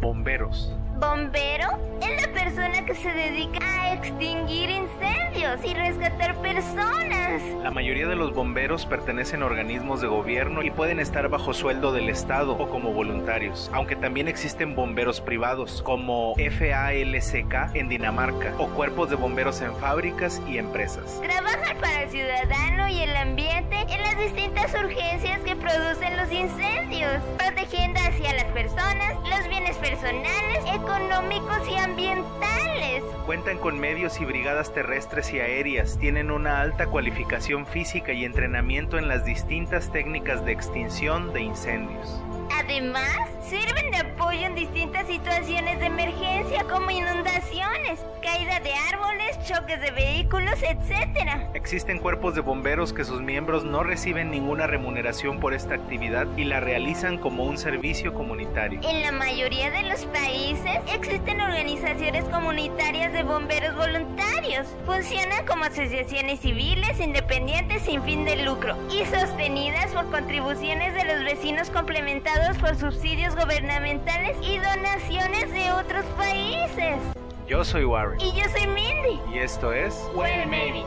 bomberos. ¿Bombero? Es la persona que se dedica a extinguir incendios y rescatar personas. La mayoría de los bomberos pertenecen a organismos de gobierno y pueden estar bajo sueldo del Estado o como voluntarios, aunque también existen bomberos privados como FALCK en Dinamarca o cuerpos de bomberos en fábricas y empresas. Trabajan para el ciudadano y el ambiente en las distintas urgencias que producen los incendios, protegiendo hacia las personas, económicos y ambientales. Cuentan con medios y brigadas terrestres y aéreas, tienen una alta cualificación física y entrenamiento en las distintas técnicas de extinción de incendios. Además, sirven de apoyo en distintas situaciones de emergencia como inundaciones, caída de árboles, choques de vehículos, etc. Existen cuerpos de bomberos que sus miembros no reciben ninguna remuneración por esta actividad y la realizan como un servicio comunitario. En la mayoría de los países existen organizaciones comunitarias de bomberos voluntarios. Funcionan como asociaciones civiles independientes sin fin de lucro y sostenidas por contribuciones de los vecinos complementados por subsidios gubernamentales y donaciones de otros países. Yo soy Warren. Y yo soy Mindy. Y esto es Well, maybe.